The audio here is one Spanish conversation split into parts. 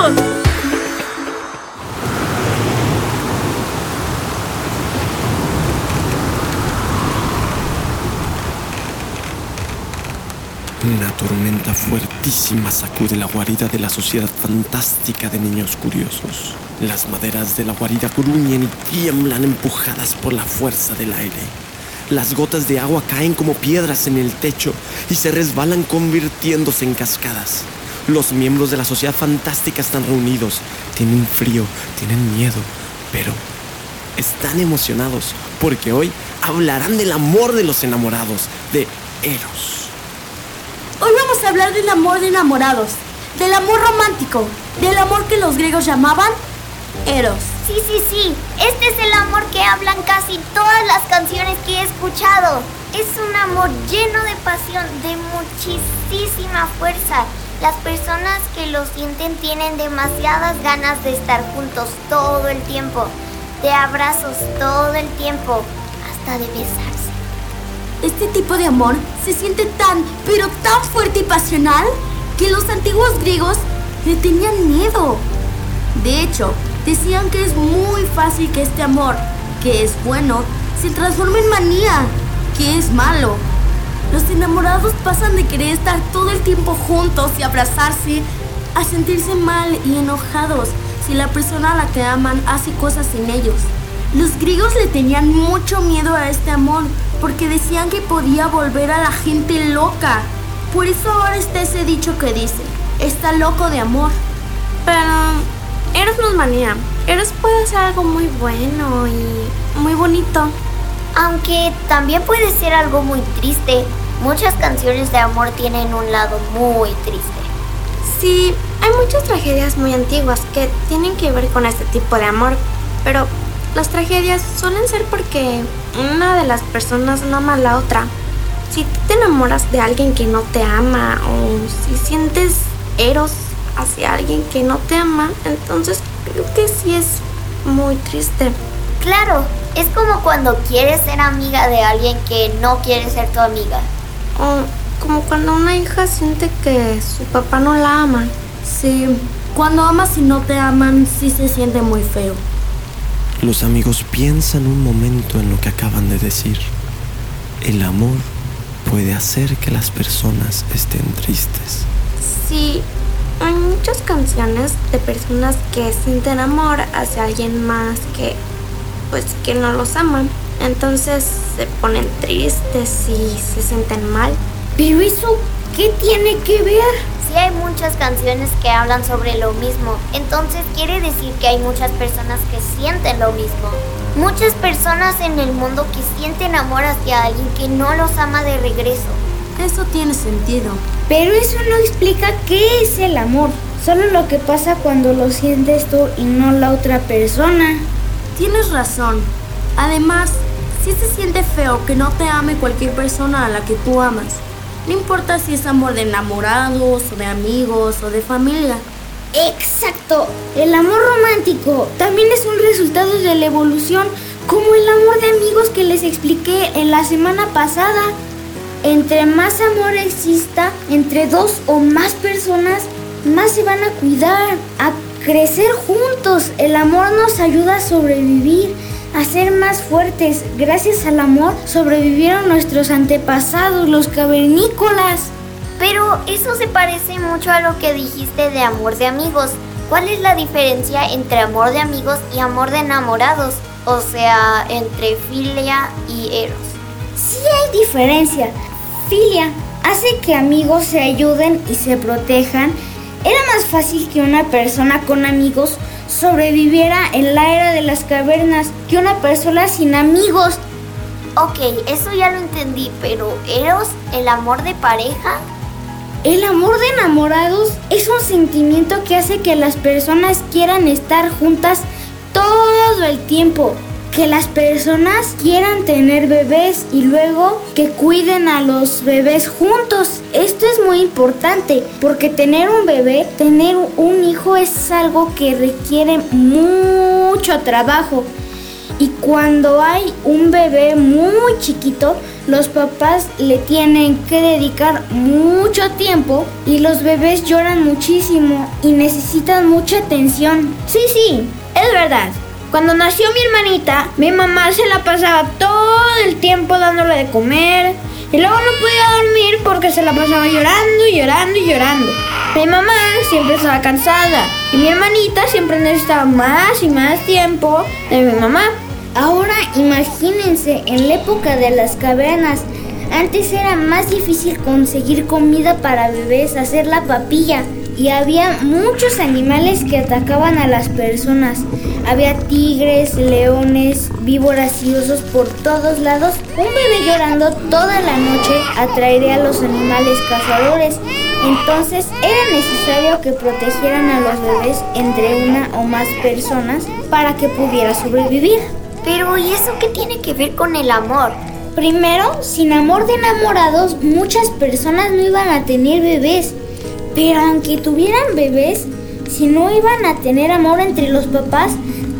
Una tormenta fuertísima sacude la guarida de la sociedad fantástica de niños curiosos. Las maderas de la guarida gruñen y tiemblan empujadas por la fuerza del aire. Las gotas de agua caen como piedras en el techo y se resbalan convirtiéndose en cascadas. Los miembros de la sociedad fantástica están reunidos. Tienen frío, tienen miedo, pero están emocionados porque hoy hablarán del amor de los enamorados, de Eros. Hoy vamos a hablar del amor de enamorados, del amor romántico, del amor que los griegos llamaban Eros. Sí, sí, sí. Este es el amor que hablan casi todas las canciones que he escuchado. Es un amor lleno de pasión, de muchísima fuerza. Las personas que lo sienten tienen demasiadas ganas de estar juntos todo el tiempo, de abrazos todo el tiempo, hasta de besarse. Este tipo de amor se siente tan, pero tan fuerte y pasional que los antiguos griegos le tenían miedo. De hecho, decían que es muy fácil que este amor, que es bueno, se transforme en manía, que es malo. Los enamorados pasan de querer estar todo el tiempo juntos y abrazarse a sentirse mal y enojados si la persona a la que aman hace cosas sin ellos. Los griegos le tenían mucho miedo a este amor porque decían que podía volver a la gente loca. Por eso ahora está ese dicho que dice, está loco de amor. Pero Eros no es manía. Eros puede ser algo muy bueno y muy bonito. Aunque también puede ser algo muy triste. Muchas canciones de amor tienen un lado muy triste. Sí, hay muchas tragedias muy antiguas que tienen que ver con este tipo de amor, pero las tragedias suelen ser porque una de las personas no ama a la otra. Si te enamoras de alguien que no te ama o si sientes eros hacia alguien que no te ama, entonces creo que sí es muy triste. Claro, es como cuando quieres ser amiga de alguien que no quiere ser tu amiga. O como cuando una hija siente que su papá no la ama. Sí, cuando amas y no te aman, sí se siente muy feo. Los amigos piensan un momento en lo que acaban de decir. El amor puede hacer que las personas estén tristes. Sí, hay muchas canciones de personas que sienten amor hacia alguien más que pues que no los aman. Entonces se ponen tristes y se sienten mal. Pero eso, ¿qué tiene que ver? sí hay muchas canciones que hablan sobre lo mismo, entonces quiere decir que hay muchas personas que sienten lo mismo. Muchas personas en el mundo que sienten amor hacia alguien que no los ama de regreso. Eso tiene sentido. Pero eso no explica qué es el amor. Solo lo que pasa cuando lo sientes tú y no la otra persona. Tienes razón. Además, sí se siente feo que no te ame cualquier persona a la que tú amas. No importa si es amor de enamorados o de amigos o de familia. Exacto. El amor romántico también es un resultado de la evolución, como el amor de amigos que les expliqué en la semana pasada. Entre más amor exista entre dos o más personas, más se van a cuidar, a crecer juntos. El amor nos ayuda a sobrevivir a ser más fuertes. Gracias al amor sobrevivieron nuestros antepasados, los cavernícolas. Pero eso se parece mucho a lo que dijiste de amor de amigos. ¿Cuál es la diferencia entre amor de amigos y amor de enamorados? O sea, entre filia y eros. Sí hay diferencia. Filia hace que amigos se ayuden y se protejan. Era más fácil que una persona con amigos sobreviviera en la era de las cavernas que una persona sin amigos. Ok, eso ya lo entendí, pero ¿Eros el amor de pareja? El amor de enamorados es un sentimiento que hace que las personas quieran estar juntas todo el tiempo que las personas quieran tener bebés y luego que cuiden a los bebés juntos. Esto es muy importante porque tener un bebé, tener un hijo es algo que requiere mucho trabajo Y cuando hay un bebé muy chiquito, los papás le tienen que dedicar mucho tiempo y los bebés lloran muchísimo y necesitan mucha atención. Sí, sí, es verdad. Cuando nació mi hermanita, mi mamá se la pasaba todo el tiempo dándole de comer y luego no podía dormir porque se la pasaba llorando y llorando y llorando. Mi mamá siempre estaba cansada y mi hermanita siempre necesitaba más y más tiempo de mi mamá. Ahora imagínense en la época de las cavernas. Antes era más difícil conseguir comida para bebés, hacer la papilla y había muchos animales que atacaban a las personas. Había tigres, leones, víboras y osos por todos lados. Un bebé llorando toda la noche atraería a los animales cazadores. Entonces era necesario que protegieran a los bebés entre una o más personas para que pudiera sobrevivir. Pero ¿y eso qué tiene que ver con el amor? Primero, sin amor de enamorados, muchas personas no iban a tener bebés. Pero aunque tuvieran bebés, si no iban a tener amor entre los papás,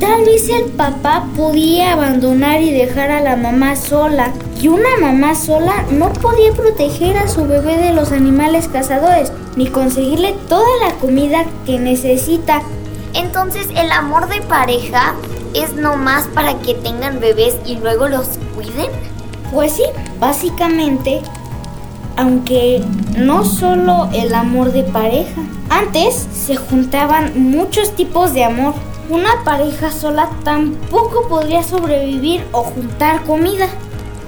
tal vez el papá podía abandonar y dejar a la mamá sola. Y una mamá sola no podía proteger a su bebé de los animales cazadores, ni conseguirle toda la comida que necesita. Entonces el amor de pareja es nomás para que tengan bebés y luego los cuiden? Pues sí, básicamente, aunque no solo el amor de pareja. Antes se juntaban muchos tipos de amor. Una pareja sola tampoco podría sobrevivir o juntar comida.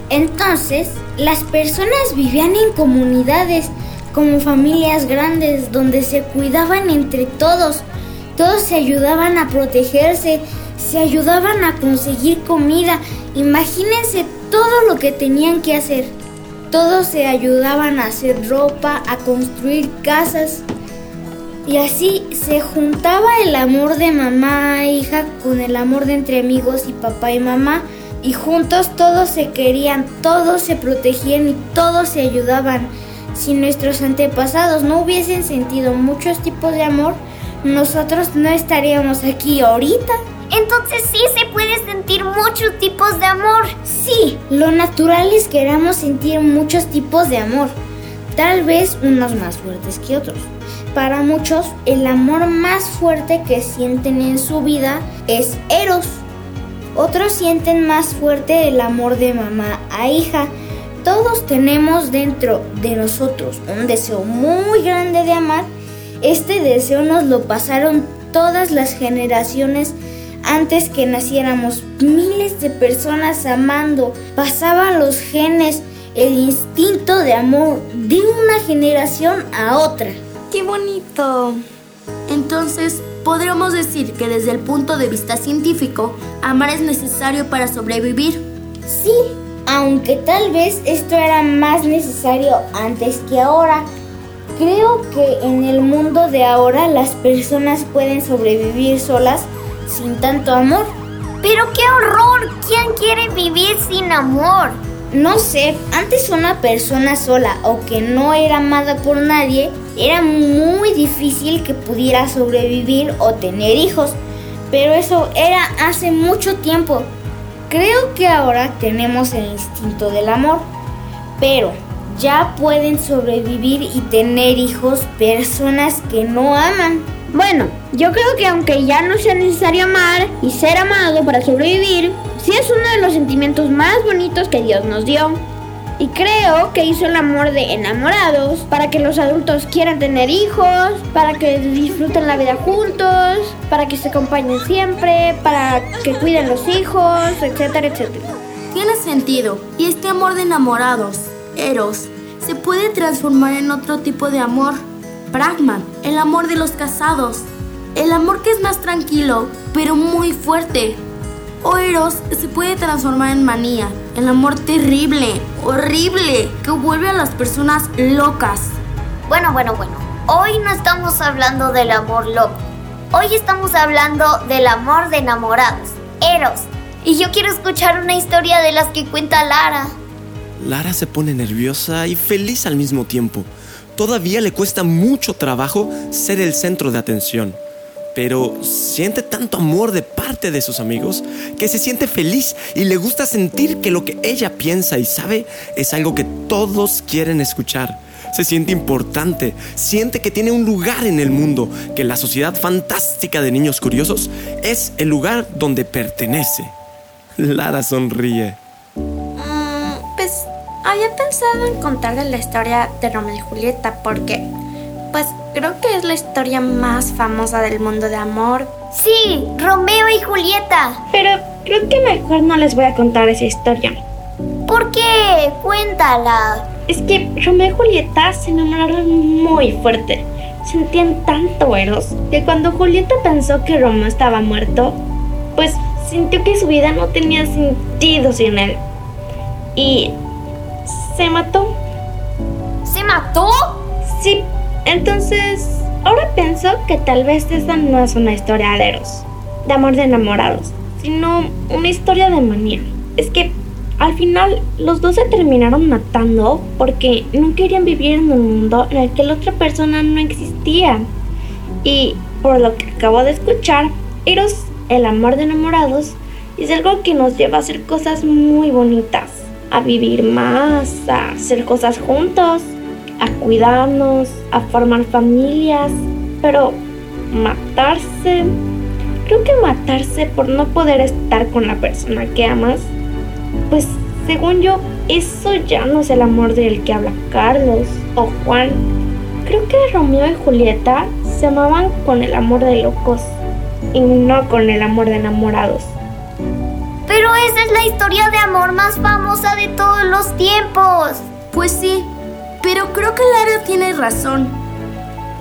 Entonces, las personas vivían en comunidades, como familias grandes, donde se cuidaban entre todos. Todos se ayudaban a protegerse, se ayudaban a conseguir comida. Imagínense todo lo que tenían que hacer. Todos se ayudaban a hacer ropa, a construir casas. Y así se juntaba el amor de mamá e hija con el amor de entre amigos y papá y mamá. Y juntos todos se querían, todos se protegían y todos se ayudaban. Si nuestros antepasados no hubiesen sentido muchos tipos de amor, nosotros no estaríamos aquí ahorita. Entonces sí se puede sentir muchos tipos de amor. Sí, lo natural es que queramos sentir muchos tipos de amor. Tal vez unos más fuertes que otros. Para muchos, el amor más fuerte que sienten en su vida es Eros. Otros sienten más fuerte el amor de mamá a hija. Todos tenemos dentro de nosotros un deseo muy grande de amar. Este deseo nos lo pasaron todas las generaciones antes que naciéramos, miles de personas amando, pasaban los genes, el instinto de amor de una generación a otra. ¡Qué bonito! Entonces, podríamos decir que desde el punto de vista científico, amar es necesario para sobrevivir. Sí, aunque tal vez esto era más necesario antes que ahora. Creo que en el mundo de ahora las personas pueden sobrevivir solas sin tanto amor. Pero qué horror, ¿quién quiere vivir sin amor? No sé, antes una persona sola o que no era amada por nadie, era muy difícil que pudiera sobrevivir o tener hijos. Pero eso era hace mucho tiempo. Creo que ahora tenemos el instinto del amor. Pero ya pueden sobrevivir y tener hijos personas que no aman. Bueno, yo creo que aunque ya no sea necesario amar y ser amado para sobrevivir, sí es uno de los sentimientos más bonitos que Dios nos dio. Y creo que hizo el amor de enamorados para que los adultos quieran tener hijos, para que disfruten la vida juntos, para que se acompañen siempre, para que cuiden los hijos, etcétera, etcétera. Tiene sentido. Y este amor de enamorados, Eros, se puede transformar en otro tipo de amor Pragma, el amor de los casados. El amor que es más tranquilo, pero muy fuerte. O Eros se puede transformar en manía, el amor terrible, horrible, que vuelve a las personas locas. Bueno, bueno, bueno. Hoy no estamos hablando del amor loco. Hoy estamos hablando del amor de enamorados, Eros. Y yo quiero escuchar una historia de las que cuenta Lara. Lara se pone nerviosa y feliz al mismo tiempo todavía le cuesta mucho trabajo ser el centro de atención. pero siente tanto amor de parte de sus amigos que se siente feliz y le gusta sentir que lo que ella piensa y sabe es algo que todos quieren escuchar. Se siente importante, siente que tiene un lugar en el mundo, que la sociedad fantástica de niños curiosos es el lugar donde pertenece. Lara sonríe. Había pensado en contarle la historia de Romeo y Julieta porque, pues creo que es la historia más famosa del mundo de amor. Sí, Romeo y Julieta. Pero creo que mejor no les voy a contar esa historia. ¿Por qué? Cuéntala. Es que Romeo y Julieta se enamoraron muy fuerte. Sentían tanto eros que cuando Julieta pensó que Romeo estaba muerto, pues sintió que su vida no tenía sentido sin él. Y se mató. ¿Se mató? Sí, entonces ahora pienso que tal vez esa no es una historia de eros, de amor de enamorados, sino una historia de manía. Es que al final los dos se terminaron matando porque no querían vivir en un mundo en el que la otra persona no existía. Y por lo que acabo de escuchar, Eros, el amor de enamorados, es algo que nos lleva a hacer cosas muy bonitas, a vivir más, a hacer cosas juntos, a cuidarnos, a formar familias, pero matarse, creo que matarse por no poder estar con la persona que amas pues según yo, eso ya no es el amor del que habla Carlos o Juan. Creo que Romeo y Julieta se amaban con el amor de locos y no con el amor de enamorados. Pero esa es la historia de amor más famosa de todos los tiempos. Pues sí, pero creo que Lara tiene razón.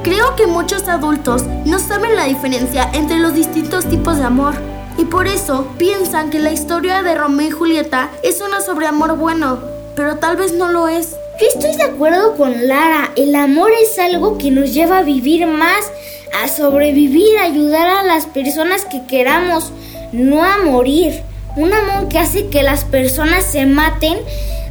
Creo que muchos adultos no saben la diferencia entre los distintos tipos de amor y por eso piensan que la historia de Romeo y Julieta es una sobre amor bueno, pero tal vez no lo es. Yo estoy de acuerdo con Lara, el amor es algo que nos lleva a vivir más, a sobrevivir, a ayudar a las personas que queramos, no a morir. Un amor que hace que las personas se maten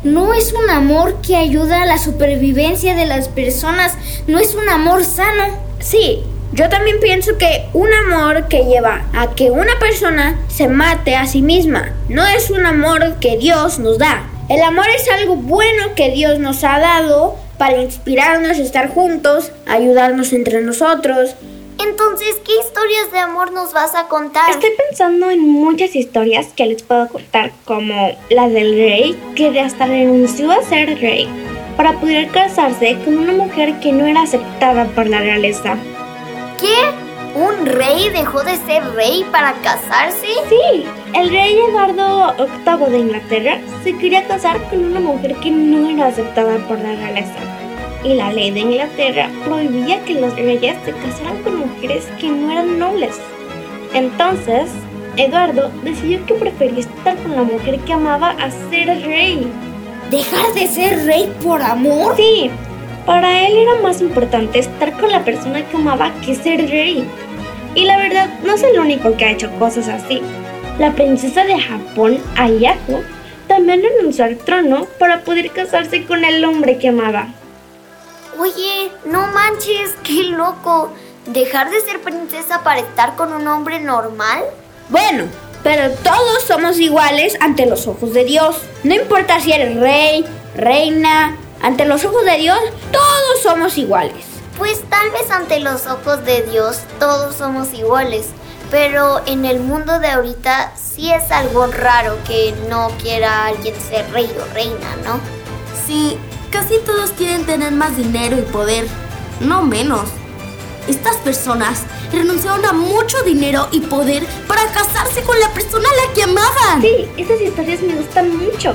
no es un amor que ayuda a la supervivencia de las personas, no es un amor sano. Sí, yo también pienso que un amor que lleva a que una persona se mate a sí misma no es un amor que Dios nos da. El amor es algo bueno que Dios nos ha dado para inspirarnos a estar juntos, ayudarnos entre nosotros. Entonces, ¿qué historias de amor nos vas a contar? Estoy pensando en muchas historias que les puedo contar, como la del rey, que hasta renunció a ser rey para poder casarse con una mujer que no era aceptada por la realeza. ¿Qué? ¿Un rey dejó de ser rey para casarse? Sí, el rey Eduardo VIII de Inglaterra se quería casar con una mujer que no era aceptada por la realeza. Y la ley de Inglaterra prohibía que los reyes se casaran con mujeres que no eran nobles. Entonces, Eduardo decidió que prefería estar con la mujer que amaba a ser rey. ¿Dejar de ser rey por amor? Sí, para él era más importante estar con la persona que amaba que ser rey. Y la verdad, no es el único que ha hecho cosas así. La princesa de Japón, Ayako, también renunció al trono para poder casarse con el hombre que amaba. Oye, no manches, qué loco. ¿Dejar de ser princesa para estar con un hombre normal? Bueno, pero todos somos iguales ante los ojos de Dios. No importa si eres rey, reina, ante los ojos de Dios, todos somos iguales. Pues tal vez ante los ojos de Dios todos somos iguales, pero en el mundo de ahorita sí es algo raro que no quiera alguien ser rey o reina, ¿no? Sí, casi todos quieren tener más dinero y poder, no menos. Estas personas renunciaron a mucho dinero y poder para casarse con la persona a la que amaban. Sí, estas historias me gustan mucho.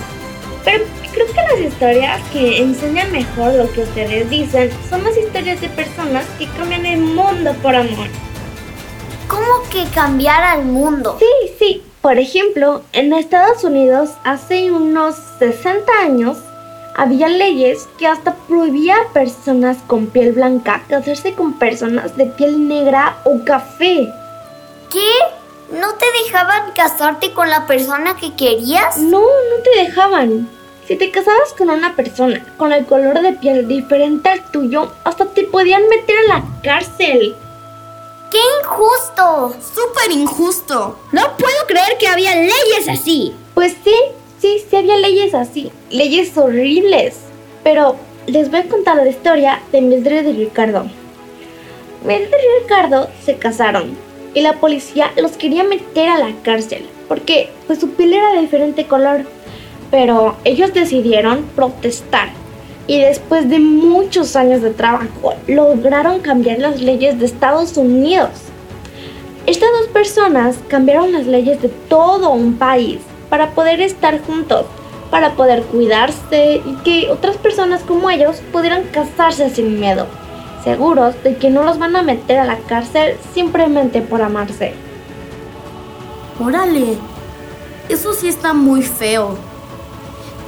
Pero creo que las historias que enseñan mejor lo que ustedes dicen son las historias de personas que cambian el mundo por amor. ¿Cómo que cambiar al mundo? Sí, sí. Por ejemplo, en Estados Unidos hace unos 60 años había leyes que hasta prohibía a personas con piel blanca casarse con personas de piel negra o café. ¿Qué? ¿No te dejaban casarte con la persona que querías? No, no te dejaban. Si te casabas con una persona con el color de piel diferente al tuyo, hasta te podían meter a la cárcel. ¡Qué injusto! ¡Súper injusto! No puedo creer que había leyes así. Pues sí, sí, sí había leyes así, leyes horribles. Pero les voy a contar la historia de Mildred y Ricardo. Mildred y Ricardo se casaron y la policía los quería meter a la cárcel porque pues su piel era de diferente color. Pero ellos decidieron protestar y después de muchos años de trabajo lograron cambiar las leyes de Estados Unidos. Estas dos personas cambiaron las leyes de todo un país para poder estar juntos, para poder cuidarse y que otras personas como ellos pudieran casarse sin miedo, seguros de que no los van a meter a la cárcel simplemente por amarse. Órale, eso sí está muy feo.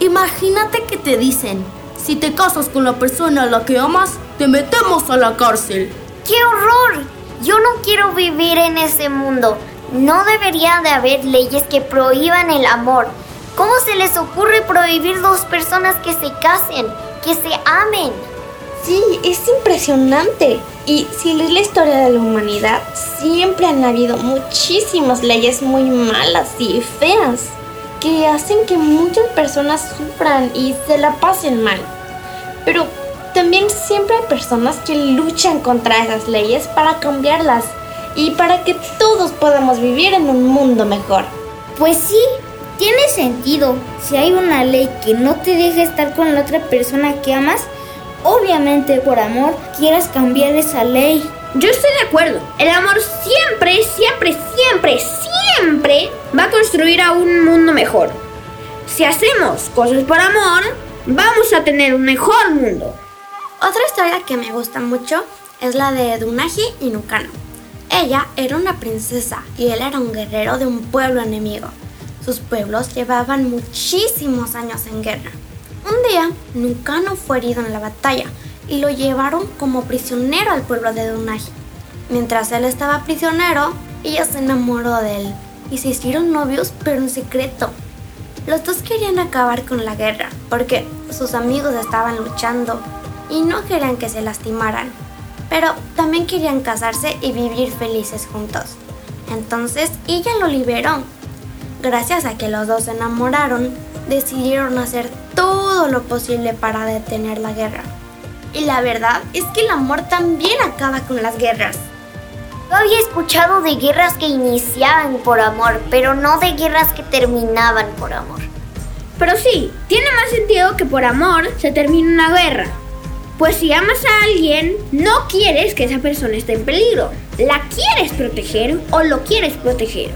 Imagínate que te dicen, si te casas con la persona a la que amas, te metemos a la cárcel. ¡Qué horror! Yo no quiero vivir en ese mundo. No debería de haber leyes que prohíban el amor. ¿Cómo se les ocurre prohibir dos personas que se casen, que se amen? Sí, es impresionante. Y si lees la historia de la humanidad, siempre han habido muchísimas leyes muy malas y feas que hacen que muchas personas sufran y se la pasen mal. Pero también siempre hay personas que luchan contra esas leyes para cambiarlas y para que todos podamos vivir en un mundo mejor. Pues sí, tiene sentido. Si hay una ley que no te deja estar con la otra persona que amas, obviamente por amor quieras cambiar esa ley. Yo estoy de acuerdo. El amor siempre, siempre, siempre, siempre va a construir a un mundo mejor. Si hacemos cosas por amor, vamos a tener un mejor mundo. Otra historia que me gusta mucho es la de Dunaji y Nukano. Ella era una princesa y él era un guerrero de un pueblo enemigo. Sus pueblos llevaban muchísimos años en guerra. Un día, Nukano fue herido en la batalla y lo llevaron como prisionero al pueblo de Dunaji. Mientras él estaba prisionero, ella se enamoró de él y se hicieron novios pero en secreto. Los dos querían acabar con la guerra porque sus amigos estaban luchando y no querían que se lastimaran, pero también querían casarse y vivir felices juntos. Entonces ella lo liberó. Gracias a que los dos se enamoraron, decidieron hacer todo lo posible para detener la guerra. Y la verdad es que el amor también acaba con las guerras. Yo había escuchado de guerras que iniciaban por amor, pero no de guerras que terminaban por amor. Pero sí, tiene más sentido que por amor se termine una guerra. Pues si amas a alguien, no quieres que esa persona esté en peligro. La quieres proteger o lo quieres proteger.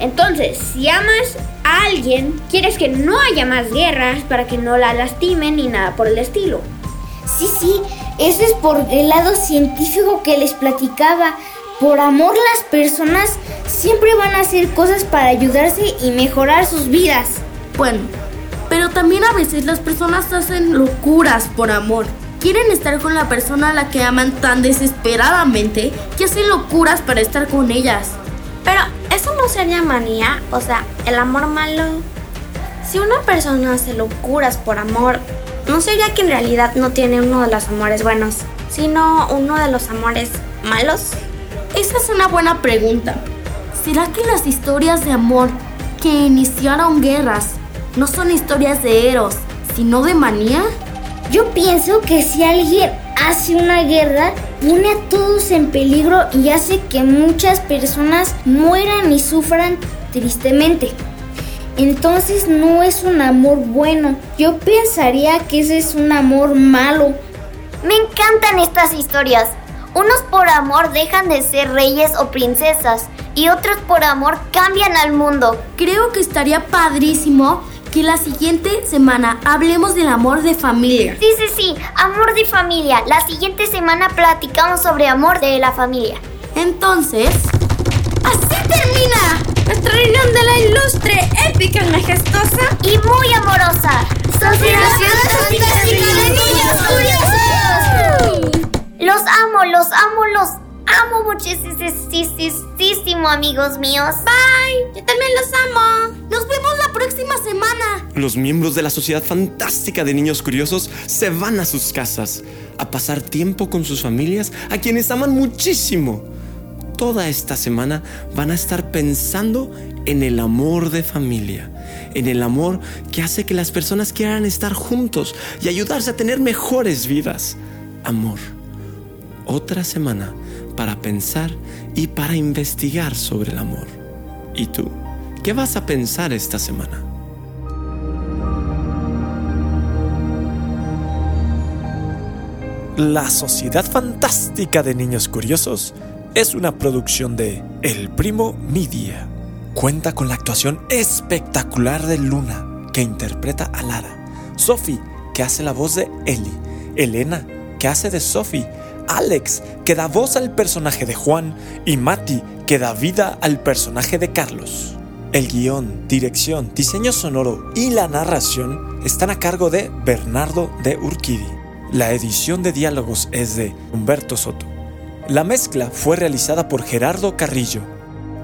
Entonces, si amas a alguien, quieres que no haya más guerras para que no la lastimen ni nada por el estilo. Sí, sí, eso es por el lado científico que les platicaba. Por amor las personas siempre van a hacer cosas para ayudarse y mejorar sus vidas. Bueno, pero también a veces las personas hacen locuras por amor. Quieren estar con la persona a la que aman tan desesperadamente que hacen locuras para estar con ellas. Pero eso no sería manía, o sea, el amor malo. Si una persona hace locuras por amor, ¿no sería que en realidad no tiene uno de los amores buenos, sino uno de los amores malos? Esa es una buena pregunta. ¿Será que las historias de amor que iniciaron guerras no son historias de Eros, sino de manía? Yo pienso que si alguien hace una guerra, pone a todos en peligro y hace que muchas personas mueran y sufran tristemente. Entonces no es un amor bueno. Yo pensaría que ese es un amor malo. Me encantan estas historias. Unos por amor dejan de ser reyes o princesas y otros por amor cambian al mundo. Creo que estaría padrísimo que la siguiente semana hablemos del amor de familia. Sí, sí, sí, amor de familia. La siguiente semana platicamos sobre amor de la familia. Entonces, así termina nuestra reunión de la ilustre, épica, majestuosa y muy amorosa Sociedad Fantástica de Niños Curiosos. Los amo, los amo, los amo muchísimo, amigos míos. Bye, yo también los amo. Nos vemos próxima semana. Los miembros de la Sociedad Fantástica de Niños Curiosos se van a sus casas a pasar tiempo con sus familias, a quienes aman muchísimo. toda esta semana van a estar pensando en el amor de familia, en el amor que hace que las personas quieran estar juntos y ayudarse a tener mejores vidas. Amor. Otra semana para pensar y para investigar sobre el amor. ¿Y tú? ¿Qué vas a pensar esta semana? La Sociedad Fantástica de Niños Curiosos es una producción de El Primo Media. Cuenta con la actuación espectacular de Luna, que interpreta a Lara, Sophie, que hace la voz de Ellie, Elena, que hace de Sophie, Alex, que da voz al personaje de Juan, y Mati, que da vida al personaje de Carlos. El guion, dirección, diseño sonoro y la narración están a cargo de Bernardo de Urquidi. La edición de diálogos es de Humberto Soto. La mezcla fue realizada por Gerardo Carrillo.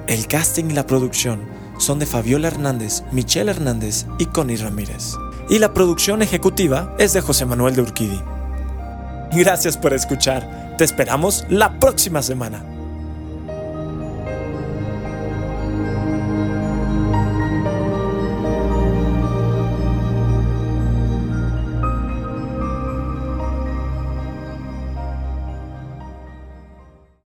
El casting y la producción son de Fabiola Hernández, Michelle Hernández y Connie Ramírez. Y la producción ejecutiva es de José Manuel de Urquidi. Gracias por escuchar. Te esperamos la próxima semana.